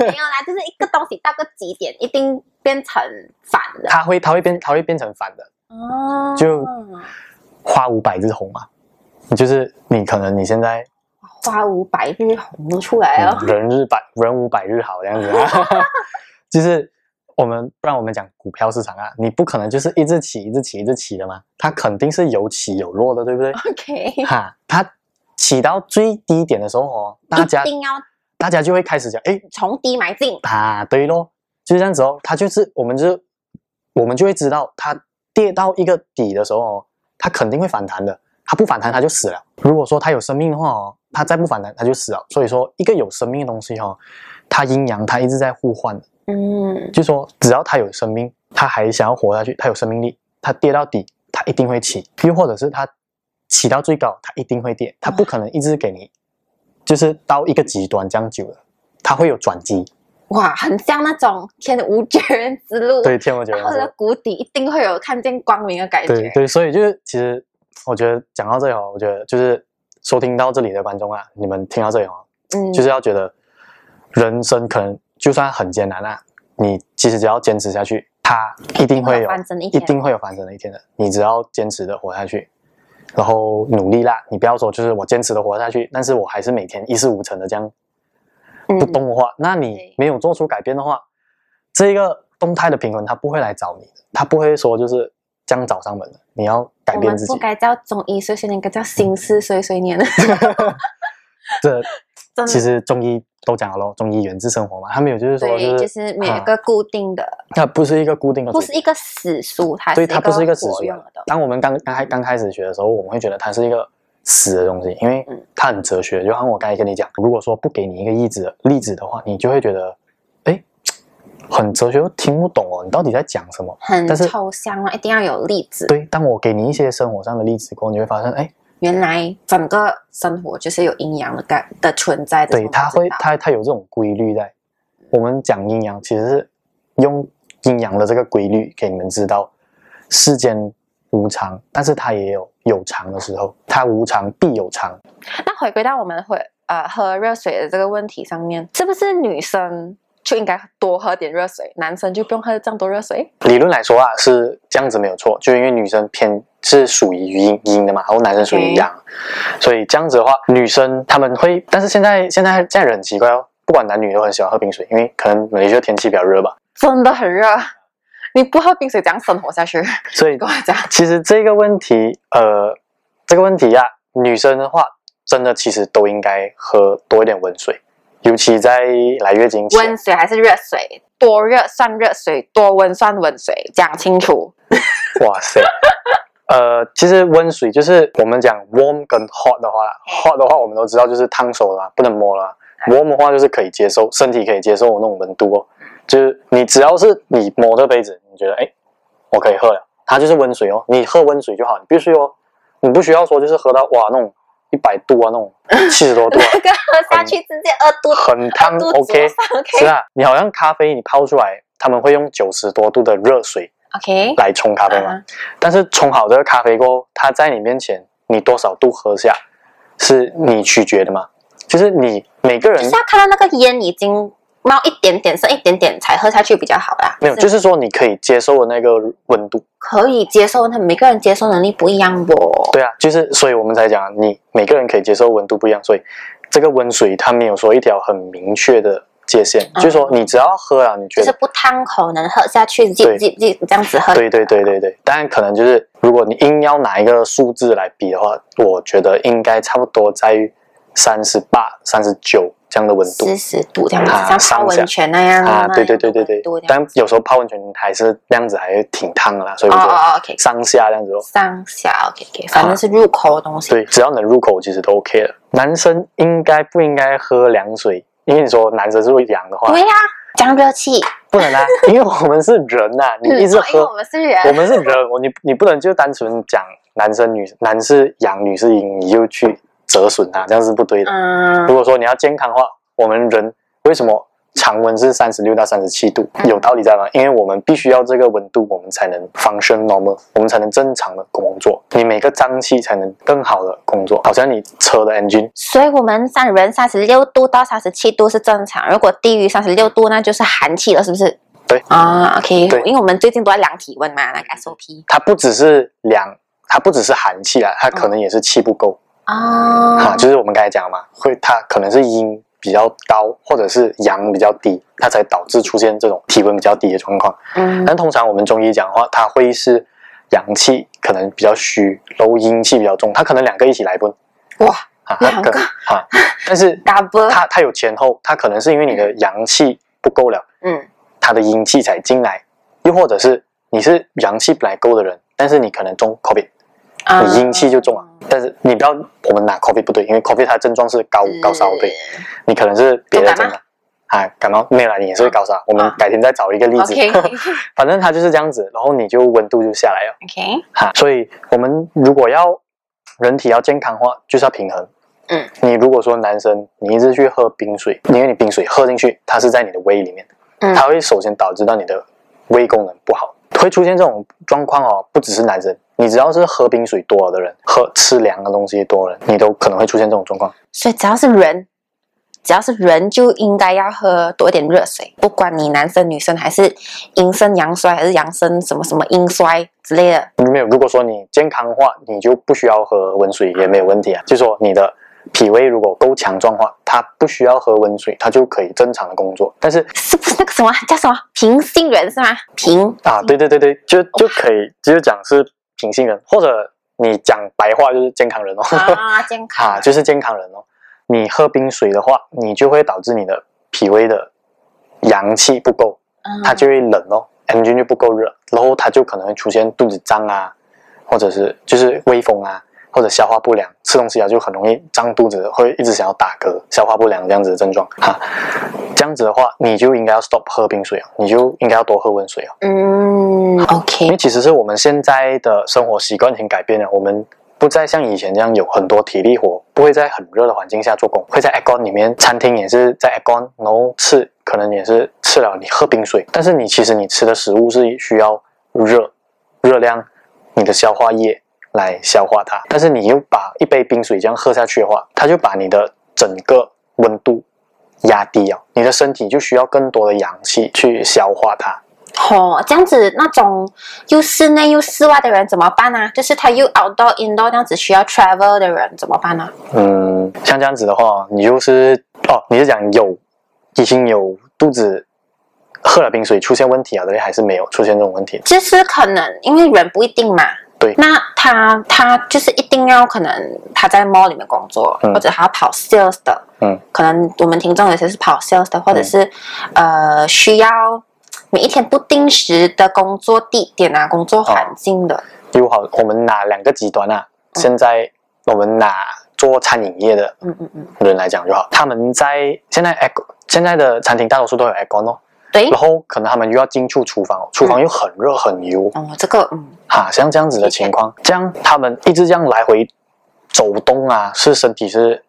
Speaker 2: 没有啦，就是一个东西到个极点，一定变成反的。
Speaker 1: 它会，它会变，它会变成反的。
Speaker 2: 哦，
Speaker 1: 就花无百日红嘛，就是你可能你现在
Speaker 2: 花无百日红都出来了，
Speaker 1: 嗯、人日百人无百日好这样子啊。*laughs* 就是我们不然我们讲股票市场啊，你不可能就是一直起一直起一直起的嘛，它肯定是有起有落的，对不对
Speaker 2: ？OK，
Speaker 1: 哈，它起到最低点的时候哦，大家
Speaker 2: 一定要
Speaker 1: 大家就会开始讲，哎，
Speaker 2: 从低买进。
Speaker 1: 啊，对咯，就是这样子哦，它就是我们就我们就会知道，它跌到一个底的时候哦，它肯定会反弹的，它不反弹它就死了。如果说它有生命的话哦。它再不反弹，它就死了。所以说，一个有生命的东西哈、哦，它阴阳它一直在互换。嗯，就说只要它有生命，它还想要活下去，它有生命力，它跌到底，它一定会起；又或者是它起到最高，它一定会跌。它不可能一直给你，就是到一个极端这样久了，它会有转机。
Speaker 2: 哇，很像那种天无绝人之路。
Speaker 1: 对，天无绝人之路。
Speaker 2: 或者谷底一定会有看见光明的感觉。
Speaker 1: 对对，所以就是其实我觉得讲到这里哦，我觉得就是。收听到这里的观众啊，你们听到这里哦，嗯，就是要觉得人生可能就算很艰难啊，你其实只要坚持下去，它一定会有，一定会有翻身的一天的。你只要坚持的活下去，然后努力啦，你不要说就是我坚持的活下去，但是我还是每天一事无成的这样不动的话，那你没有做出改变的话，这个动态的平衡它不会来找你的，它不会说就是这样找上门的，你要。改变自己，
Speaker 2: 不该叫中医碎碎念，应该叫心思碎碎念。*laughs*
Speaker 1: 这 *laughs* 其实中医都讲了咯，中医源自生活嘛，他没有就是说
Speaker 2: 就是，就是没有一个固定的，
Speaker 1: 它不是一个固定的，
Speaker 2: 不是一个死书，它
Speaker 1: 对，它不是一个死书。当我们刚刚开刚开始学的时候，我们会觉得它是一个死的东西，因为它很哲学。就像我刚才跟你讲，如果说不给你一个例子例子的话，你就会觉得。哎很哲学，又听不懂哦，你到底在讲什么？
Speaker 2: 很抽象啊，一定要有例子。
Speaker 1: 对，当我给你一些生活上的例子过后，你会发现，哎，
Speaker 2: 原来整个生活就是有阴阳的感的存在的。
Speaker 1: 对，它会，它它有这种规律在。我们讲阴阳，其实是用阴阳的这个规律给你们知道，世间无常，但是它也有有常的时候，它无常必有常。
Speaker 2: 那回归到我们会呃喝热水的这个问题上面，是不是女生？就应该多喝点热水，男生就不用喝这么多热水。
Speaker 1: 理论来说啊，是这样子没有错，就因为女生偏是属于阴阴的嘛，然后男生属于阳.所以这样子的话，女生他们会，但是现在现在现在人很奇怪哦，不管男女都很喜欢喝冰水，因为可能马来西亚天气比较热吧，
Speaker 2: 真的很热，你不喝冰水怎样生活下去？
Speaker 1: 所以跟我讲，其实这个问题，呃，这个问题呀、啊，女生的话，真的其实都应该喝多一点温水。尤其在来月经前，
Speaker 2: 温水还是热水？多热算热水，多温算温水，讲清楚。
Speaker 1: 哇塞，呃，其实温水就是我们讲 warm 跟 hot 的话，hot 的话我们都知道就是烫手了，不能摸了。warm 的话就是可以接受，身体可以接受那种温度哦。就是你只要是你摸这杯子，你觉得哎，我可以喝了，它就是温水哦。你喝温水就好，你必须哦，你不需要说就是喝到哇那种。一百度啊，那种七十多度，啊
Speaker 2: 那个喝下去直接二度，
Speaker 1: 很烫。OK，是啊，你好像咖啡你泡出来，他们会用九十多度的热水，OK，来冲咖啡嘛。但是冲好这个咖啡过后，它在你面前，你多少度喝下，是你取决的嘛？就是你每个人，
Speaker 2: 是要看到那个烟已经。冒一点点，剩一点点才喝下去比较好啦。
Speaker 1: 没有，就是说你可以接受的那个温度，
Speaker 2: 可以接受，那每个人接受能力不一样不？
Speaker 1: 对啊，就是所以我们才讲，你每个人可以接受温度不一样，所以这个温水它没有说一条很明确的界限，嗯、就是说你只要喝了，你觉得
Speaker 2: 就是不烫口能喝下去，这这这这样子喝。
Speaker 1: 对对对对对，当然可能就是如果你硬要拿一个数字来比的话，我觉得应该差不多在于三十八、三十九。这样的温度，
Speaker 2: 四十度这样子，像泡温泉那样
Speaker 1: 啊，对对对对对。但有时候泡温泉还是那样子，还是挺烫的啦，所以我觉得上下这样子咯。
Speaker 2: 上下 OK OK，反正是入口的东西。
Speaker 1: 对，只要能入口，其实都 OK 了。男生应该不应该喝凉水？因为你说男生是会阳的话，
Speaker 2: 对呀，降热气
Speaker 1: 不能啊，*laughs* 因为我们是人呐，你一直喝，
Speaker 2: 我们是人，
Speaker 1: 我们是人，我你你不能就单纯讲男生女男是阳女是阴，你就去。折损它，这样是不对的。嗯，如果说你要健康的话，我们人为什么常温是三十六到三十七度？有道理在吗？因为我们必须要这个温度，我们才能 function normal，我们才能正常的工作，你每个脏器才能更好的工作。好像你车的 engine。
Speaker 2: 所以我们三人三十六度到三十七度是正常，如果低于三十六度，那就是寒气了，是不是？
Speaker 1: 对
Speaker 2: 啊，OK。对，因为我们最近都在量体温嘛，那个 SOP。
Speaker 1: 它不只是量，它不只是寒气啊，它可能也是气不够。
Speaker 2: 啊，
Speaker 1: 哈，就是我们刚才讲嘛，会它可能是阴比较高，或者是阳比较低，它才导致出现这种体温比较低的状况。嗯，但通常我们中医讲的话，它会是阳气可能比较虚，然后阴气比较重，它可能两个一起来不？
Speaker 2: 哇，啊、两个
Speaker 1: 啊，但是它它有前后，它可能是因为你的阳气不够了，嗯，它的阴气才进来，又或者是你是阳气本来够的人，但是你可能中 COVID。你阴气就重啊，但是你不要我们拿 coffee 不对，因为 coffee 它的症状是高高烧，对，你可能是别的症状，啊，感冒？没有啦，你也是会高烧，我们改天再找一个例子，*laughs* 反正它就是这样子，然后你就温度就下来了，OK，哈，所以我们如果要人体要健康的话，就是要平衡，嗯，你如果说男生你一直去喝冰水，因为你冰水喝进去，它是在你的胃里面，嗯，它会首先导致到你的胃功能不好，会出现这种状况哦，不只是男生。你只要是喝冰水多了的人，喝吃凉的东西多了，你都可能会出现这种状况。
Speaker 2: 所以只要是人，只要是人就应该要喝多一点热水，不管你男生女生，还是阴盛阳衰，还是阳盛什么什么阴衰之类的。
Speaker 1: 没有，如果说你健康的话，你就不需要喝温水也没有问题啊。就说你的脾胃如果够强壮的话，它不需要喝温水，它就可以正常的工作。但是
Speaker 2: 是不是那个什么叫什么平性人是吗？平
Speaker 1: 啊，对对对对，就就可以，就是讲是。平性人，或者你讲白话就是健康人哦，
Speaker 2: 啊，健康 *laughs*
Speaker 1: 啊，就是健康人哦。你喝冰水的话，你就会导致你的脾胃的阳气不够，嗯、它就会冷哦，M 菌就不够热，然后它就可能会出现肚子胀啊，或者是就是胃风啊。或者消化不良，吃东西啊就很容易胀肚子，会一直想要打嗝，消化不良这样子的症状哈。这样子的话，你就应该要 stop 喝冰水啊，你就应该要多喝温水啊。
Speaker 2: 嗯，OK。
Speaker 1: 因为其实是我们现在的生活习惯已经改变了，我们不再像以前这样有很多体力活，不会在很热的环境下做工，会在 aircon 里面，餐厅也是在 aircon，然后吃可能也是吃了你喝冰水，但是你其实你吃的食物是需要热热量，你的消化液。来消化它，但是你又把一杯冰水这样喝下去的话，它就把你的整个温度压低啊，你的身体就需要更多的氧气去消化它。
Speaker 2: 哦，这样子那种又室内又室外的人怎么办呢？就是他又 outdoor indoor 这样子需要 travel 的人怎么办呢？
Speaker 1: 嗯，像这样子的话，你就是哦，你是讲有已经有肚子喝了冰水出现问题啊，对，还是没有出现这种问题？
Speaker 2: 就是可能因为人不一定嘛。
Speaker 1: 对，
Speaker 2: 那他他就是一定要可能他在 mall 里面工作，嗯、或者他要跑 sales 的，嗯，可能我们听众有些是跑 sales 的，或者是、嗯、呃需要每一天不定时的工作地点啊，工作环境的。
Speaker 1: 比、哦、好，我们拿两个极端啊，嗯、现在我们拿做餐饮业的，嗯嗯嗯，人来讲就好，他们在现在 air 现在的餐厅大多数都有 aircon 哦。
Speaker 2: 对，
Speaker 1: 然后可能他们又要进出厨房，厨房又很热很油。
Speaker 2: 哦，这个，嗯，
Speaker 1: 哈，像这样子的情况，这样他们一直这样来回走动啊，是身体是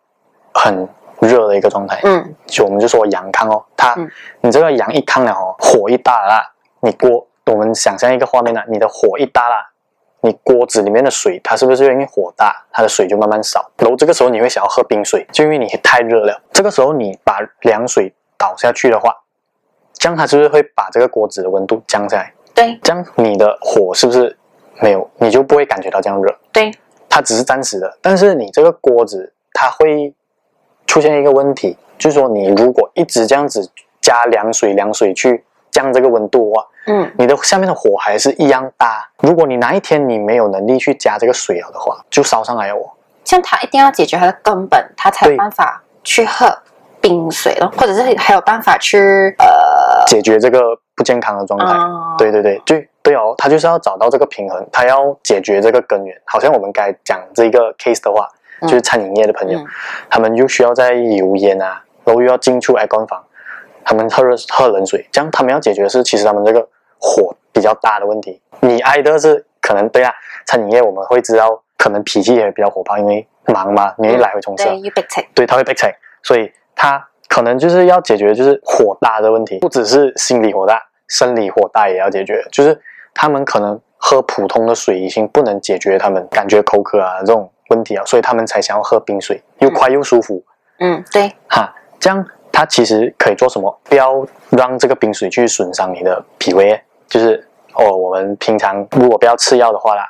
Speaker 1: 很热的一个状态。嗯，就我们就说阳康哦，它，你这个阳一亢了哦，火一大了，你锅，我们想象一个画面呢，你的火一大了，你锅子里面的水，它是不是因为火大，它的水就慢慢少？然后这个时候你会想要喝冰水，就因为你太热了。这个时候你把凉水倒下去的话。这样它是不是会把这个锅子的温度降下来？
Speaker 2: 对，
Speaker 1: 这样你的火是不是没有？你就不会感觉到这样热？
Speaker 2: 对，
Speaker 1: 它只是暂时的。但是你这个锅子它会出现一个问题，就是说你如果一直这样子加凉水、凉水去降这个温度的话，嗯，你的下面的火还是一样大。如果你哪一天你没有能力去加这个水了的话，就烧上来了哦。
Speaker 2: 像它一定要解决它的根本，它才有办法去喝冰水了，或者是还有办法去呃。
Speaker 1: 解决这个不健康的状态，哦、对对对，对对哦，他就是要找到这个平衡，他要解决这个根源。好像我们该讲这个 case 的话，嗯、就是餐饮业的朋友，嗯、他们就需要在油烟啊，然后又要进出 aircon 房，他们喝热喝冷水，这样他们要解决的是其实他们这个火比较大的问题。你挨的是可能对啊，餐饮业我们会知道，可能脾气也比较火爆，因为忙嘛，你一来回从事，
Speaker 2: 对，
Speaker 1: 对，他会逼车，所以他。可能就是要解决就是火大的问题，不只是心理火大，生理火大也要解决。就是他们可能喝普通的水已经不能解决他们感觉口渴啊这种问题啊，所以他们才想要喝冰水，又快又舒服。
Speaker 2: 嗯，对，
Speaker 1: 哈，这样他其实可以做什么？不要让这个冰水去损伤你的脾胃。就是哦，我们平常如果不要吃药的话啦，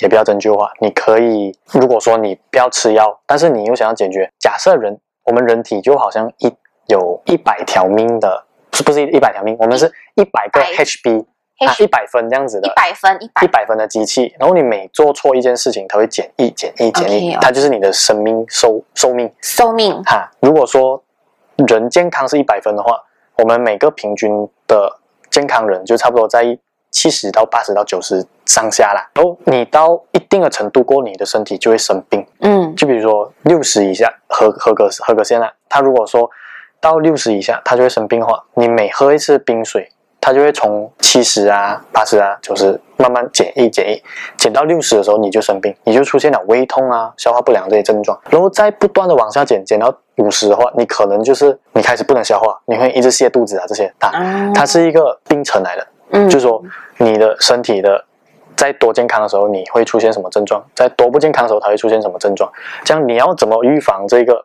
Speaker 1: 也不要针灸的话，你可以如果说你不要吃药，但是你又想要解决，假设人。我们人体就好像一有一百条命的，是不是一百条命？我们是一百个 HB。啊，一百分这样子的，
Speaker 2: 一百分，一百
Speaker 1: 一百分的机器，然后你每做错一件事情，它会减一、减一、减一，它就是你的生命寿寿命。
Speaker 2: 寿命
Speaker 1: 哈，如果说人健康是一百分的话，我们每个平均的健康人就差不多在七十到八十到九十上下啦。然后你到一定的程度过，你的身体就会生病。嗯，就比如说六十以下合合格合格线啦，它如果说到六十以下，它就会生病的话，你每喝一次冰水。它就会从七十啊、八十啊、九十慢慢减一、减一，减到六十的时候你就生病，你就出现了胃痛啊、消化不良这些症状，然后再不断的往下减，减到五十的话，你可能就是你开始不能消化，你会一直泻肚子啊这些啊，它是一个病程来的，嗯，就是说你的身体的在多健康的时候你会出现什么症状，在多不健康的时候它会出现什么症状，这样你要怎么预防这个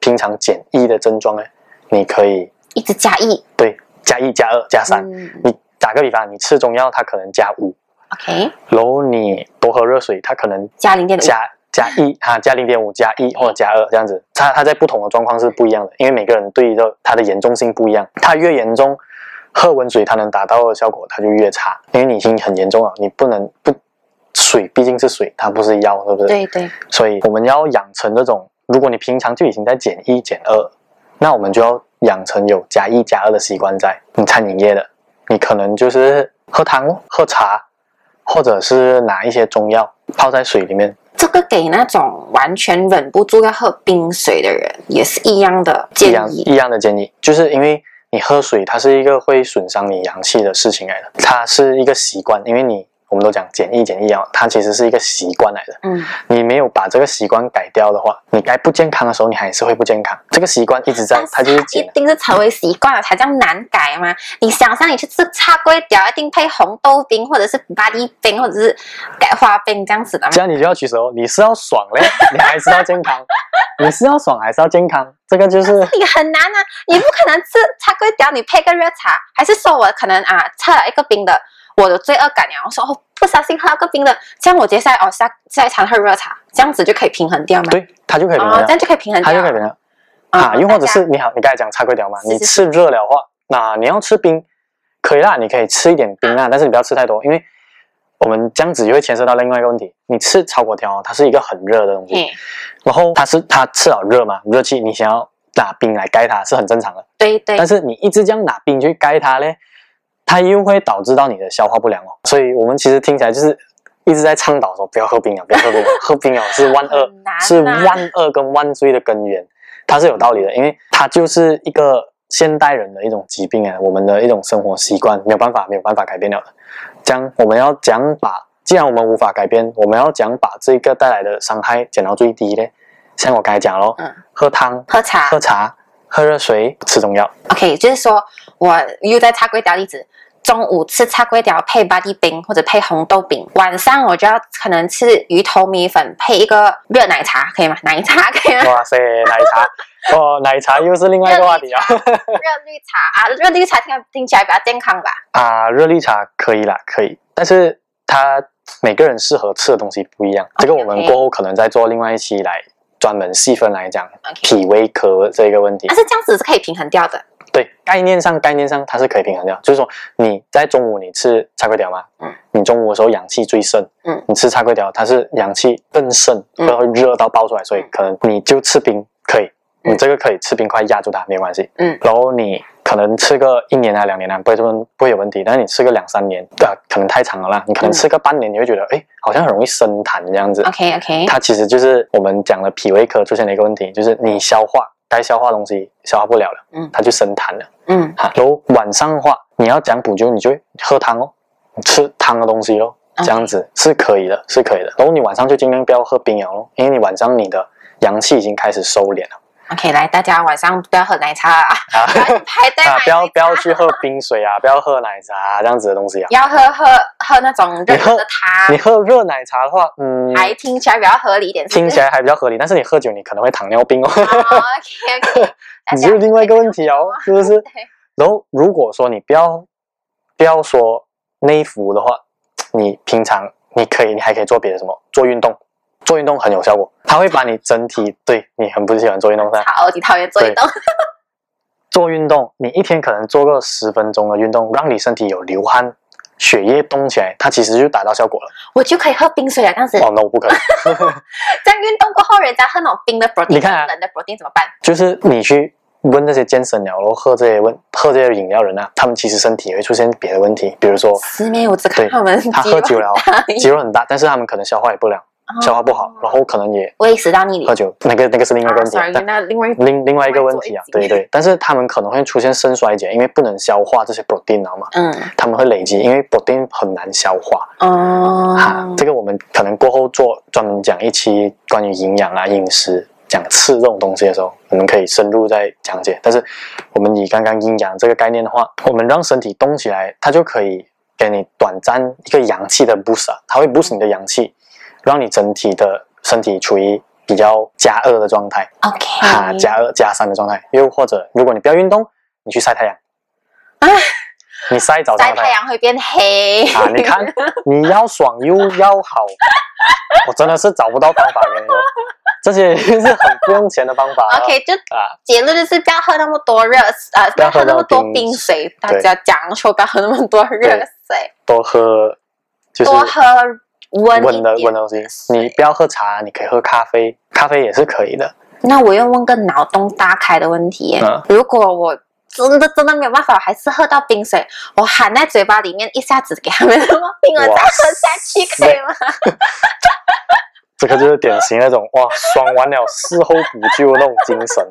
Speaker 1: 平常减一的症状呢？你可以
Speaker 2: 一直加一，
Speaker 1: 对。加一加二加三，嗯，你打个比方，你吃中药，它可能加五
Speaker 2: ，OK。
Speaker 1: 然后你多喝热水，它可能
Speaker 2: 加零点五，
Speaker 1: 加加一哈，加零点五，加一或者加二这样子。它它在不同的状况是不一样的，因为每个人对的它的严重性不一样。它越严重，喝温水它能达到的效果它就越差，因为你已经很严重了，你不能不水毕竟是水，它不是药，是不是？
Speaker 2: 对对。
Speaker 1: 所以我们要养成这种，如果你平常就已经在减一减二，那我们就要。养成有加一加二的习惯，在你餐饮业的，你可能就是喝汤、喝茶，或者是拿一些中药泡在水里面。
Speaker 2: 这个给那种完全忍不住要喝冰水的人也是一样的建议。
Speaker 1: 一样，一样的建议，就是因为你喝水，它是一个会损伤你阳气的事情来的，它是一个习惯，因为你。我们都讲减一减一啊，它其实是一个习惯来的。嗯，你没有把这个习惯改掉的话，你该不健康的时候，你还是会不健康。这个习惯一直在，它就是
Speaker 2: 一定是成为习惯了才叫难改吗？你想象你去吃叉龟屌，一定配红豆冰，或者是巴黎冰，或者是改花冰这样子的吗？*laughs*
Speaker 1: 这样你就要取舍，你是要爽嘞，*laughs* 你还是要健康？你是要爽还是要健康？这个就是
Speaker 2: 你很难啊，你不可能吃叉龟屌，你配个热茶，还是说我可能啊，吃了一个冰的。我的罪恶感呀！我说哦，不小心喝个冰的，这样我接下来哦下下一餐喝热茶，这样子就可以平衡掉吗？
Speaker 1: 对，它就可以平衡掉，
Speaker 2: 哦，这样就可以平衡掉，
Speaker 1: 它就可以平衡啊。又或者是你好，你刚才讲叉龟条嘛，你吃热了的话，那你要吃冰可以啦，你可以吃一点冰啊，但是你不要吃太多，因为我们这样子就会牵涉到另外一个问题。你吃炒粿条，它是一个很热的东西，然后它是它吃好热嘛，热气，你想要拿冰来盖它是很正常的，
Speaker 2: 对对。
Speaker 1: 但是你一直这样拿冰去盖它嘞。它又会导致到你的消化不良哦，所以我们其实听起来就是一直在倡导说不要喝冰啊，不要喝冰，*laughs* 喝冰啊是万恶，是万恶跟万罪的根源，它是有道理的，因为它就是一个现代人的一种疾病啊，我们的一种生活习惯没有办法没有办法改变了的。这样我们要讲把，既然我们无法改变，我们要讲把这个带来的伤害减到最低嘞。像我刚才讲咯，嗯，喝汤、
Speaker 2: 喝茶、
Speaker 1: 喝茶、喝热水、吃中药。
Speaker 2: OK，就是说我又在插柜打例子。中午吃叉龟条配巴蒂冰或者配红豆饼，晚上我就要可能吃鱼头米粉配一个热奶茶，可以吗？奶茶可以吗？
Speaker 1: 哇塞，奶茶 *laughs* 哦，奶茶又是另外一个话题啊。热绿
Speaker 2: 茶啊，热绿茶听听起来比较健康吧？
Speaker 1: 啊，热绿茶可以啦，可以，但是它每个人适合吃的东西不一样。Okay, 这个我们过后可能再做另外一期来专门细分来讲脾胃科这个问题。
Speaker 2: 但是这样子是可以平衡掉的。
Speaker 1: 对，概念上，概念上它是可以平衡掉，就是说你在中午你吃叉龟条嘛，嗯，你中午的时候阳气最盛，嗯，你吃叉龟条它是阳气更盛，会会热到爆出来，所以可能你就吃冰可以，你这个可以吃冰块压住它没关系，嗯，然后你可能吃个一年啊两年啊不会这么不会有问题，但是你吃个两三年，对。啊，可能太长了啦，你可能吃个半年你会觉得哎好像很容易生痰这样子
Speaker 2: ，OK OK，
Speaker 1: 它其实就是我们讲的脾胃科出现的一个问题，就是你消化。该消化的东西消化不了了，嗯，它就生痰了，嗯，好，然后晚上的话，你要讲补救，你就会喝汤哦，吃汤的东西咯，这样子是可以的，是可以的。然后你晚上就尽量不要喝冰饮哦，因为你晚上你的阳气已经开始收敛了。
Speaker 2: OK，来，大家晚上不要喝奶茶啊，排队
Speaker 1: 啊，不要 *laughs* 不要去喝冰水啊，不要喝奶茶这样子的东西啊，
Speaker 2: 要喝喝喝那种热的汤。
Speaker 1: 你喝热奶茶的话，嗯，
Speaker 2: 还听起来比较合理一点，
Speaker 1: 听起来还比较合理，但是你喝酒你可能会糖尿病哦。
Speaker 2: OK OK，*laughs*
Speaker 1: 你就是另外一个问题哦，是不是？然后如果说你不要不要说内服的话，你平常你可以，你还可以做别的什么？做运动。做运动很有效果，它会把你整体对你很不喜欢做运动噻，
Speaker 2: 超级讨厌做运动。
Speaker 1: 做运动，你一天可能做个十分钟的运动，让你身体有流汗。血液动起来，它其实就达到效果了。
Speaker 2: 我就可以喝冰水了，当时。
Speaker 1: 哦，那我不可以。*laughs*
Speaker 2: 在运动过后，人家喝那种冰的 protein，
Speaker 1: 你看啊，
Speaker 2: 冷的 protein 怎么办？
Speaker 1: 就是你去问那些健身了，然后喝这些问喝这些饮料人啊，他们其实身体会出现别的问题，比如说，
Speaker 2: 失眠。我只看，他们
Speaker 1: 他喝酒了，肌肉很大，但是他们可能消化也不良。消化不好，然后可能也
Speaker 2: 胃食道逆流，
Speaker 1: 喝酒那个那个是另外一个问题，
Speaker 2: 啊、sorry, 那另外
Speaker 1: 另另外一个问题啊，对对，但是他们可能会出现肾衰竭，因为不能消化这些 protein 嘛，嗯，他们会累积，因为 protein 很难消化，哦，哈，这个我们可能过后做专门讲一期关于营养啊饮食讲吃这种东西的时候，我们可以深入再讲解。但是我们以刚刚阴阳这个概念的话，我们让身体动起来，它就可以给你短暂一个阳气的 boost，它会 boost 你的阳气。让你整体的身体处于比较加二的状态
Speaker 2: ，OK，
Speaker 1: 哈，加二加三的状态。又或者，如果你不要运动，你去晒太阳，啊，你晒早上
Speaker 2: 晒太阳会变黑
Speaker 1: 啊！你看，你要爽又要好，我真的是找不到方法给你。*laughs* 这些是很不用钱的方法。
Speaker 2: OK，就啊，结论就是不要喝那么多热，呃，不要喝那么多冰水。大家讲说不要喝那么多热水，
Speaker 1: 多喝，就是
Speaker 2: 多喝。温
Speaker 1: 的温的东西，你不要喝茶，你可以喝咖啡，咖啡也是可以的。
Speaker 2: 那我又问个脑洞大开的问题，嗯，如果我真的真的没有办法，我还是喝到冰水，我含在嘴巴里面，一下子给他们那么 *laughs* 冰了再喝下去，可以吗？*laughs*
Speaker 1: 这个就是典型那种哇，爽完了事后补救的那种精神，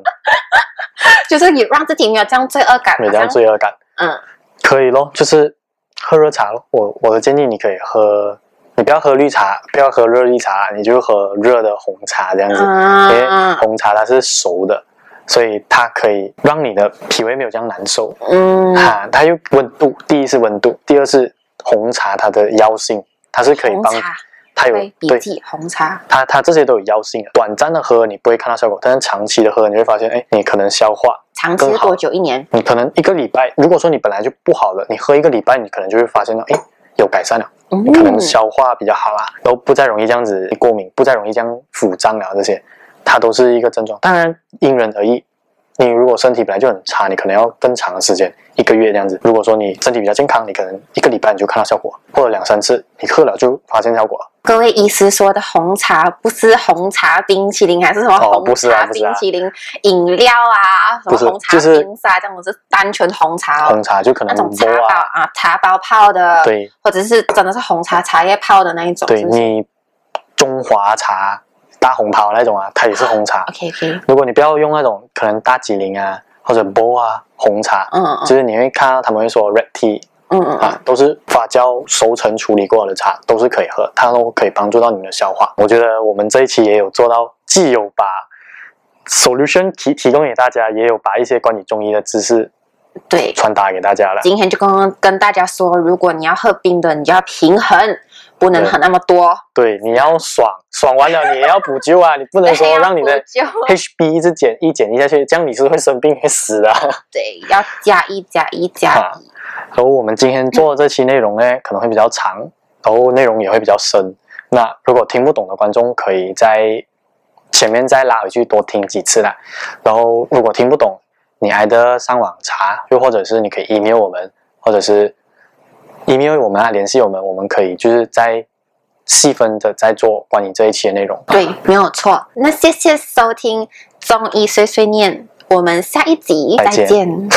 Speaker 1: *laughs*
Speaker 2: 就是你让自己没有这样罪恶感，
Speaker 1: 没有这样罪恶感，嗯，可以咯，就是喝热茶咯。我我的建议你可以喝。你不要喝绿茶，不要喝热绿茶，你就喝热的红茶这样子，因为红茶它是熟的，所以它可以让你的脾胃没有这样难受。嗯，哈，它有温度，第一是温度，第二是红茶它的药性，它是可以帮，它有对
Speaker 2: 红茶，
Speaker 1: 它它这些都有药性。短暂的喝你不会看到效果，但是长期的喝你会发现，哎，你可能消化
Speaker 2: 长期多久？一年？
Speaker 1: 你可能一个礼拜。如果说你本来就不好了，你喝一个礼拜，你可能就会发现到，哎，有改善了。你可能消化比较好啊，都不再容易这样子过敏，不再容易这样腹胀啊，这些，它都是一个症状。当然因人而异，你如果身体本来就很差，你可能要更长的时间，一个月这样子。如果说你身体比较健康，你可能一个礼拜你就看到效果，或者两三次你喝了就发现效果。
Speaker 2: 各位医师说的红茶不是红茶冰淇淋，还是什么红茶冰淇淋饮料啊？什么红茶冰沙这样子，是单纯红茶。
Speaker 1: 红茶就可能
Speaker 2: 那种茶包啊，茶包泡的，
Speaker 1: 对，
Speaker 2: 或者是真的是红茶茶叶泡的那一种。
Speaker 1: 对，你中华茶大红袍那种啊，它也是红茶。
Speaker 2: OK OK。
Speaker 1: 如果你不要用那种可能大吉林啊或者波啊红茶，嗯嗯，就是你会看到他们会说 red tea。嗯嗯啊，都是发酵熟成处理过的茶，都是可以喝，它都可以帮助到你的消化。我觉得我们这一期也有做到，既有把 solution 提提供给大家，也有把一些关于中医的知识对传达给大家了。
Speaker 2: 今天就刚刚跟大家说，如果你要喝冰的，你就要平衡，不能喝那么多。
Speaker 1: 对，对，你要爽，爽完了你也要补救啊，你不能说让你的 HB 一直减一减一下去，这样你是会生病会死的。
Speaker 2: 对，要加一加一加一。
Speaker 1: 然后我们今天做的这期内容呢，可能会比较长，然后内容也会比较深。那如果听不懂的观众，可以在前面再拉回去多听几次啦。然后如果听不懂，你还得上网查，又或者是你可以 email 我们，或者是 email 我们啊，联系我们，我们可以就是在细分的在做关于这一期的内容。
Speaker 2: 对，没有错。那谢谢收听中医碎碎念，我们下一集再见。*laughs*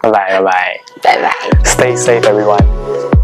Speaker 1: 拜拜拜拜
Speaker 2: 拜拜，Stay
Speaker 1: safe everyone。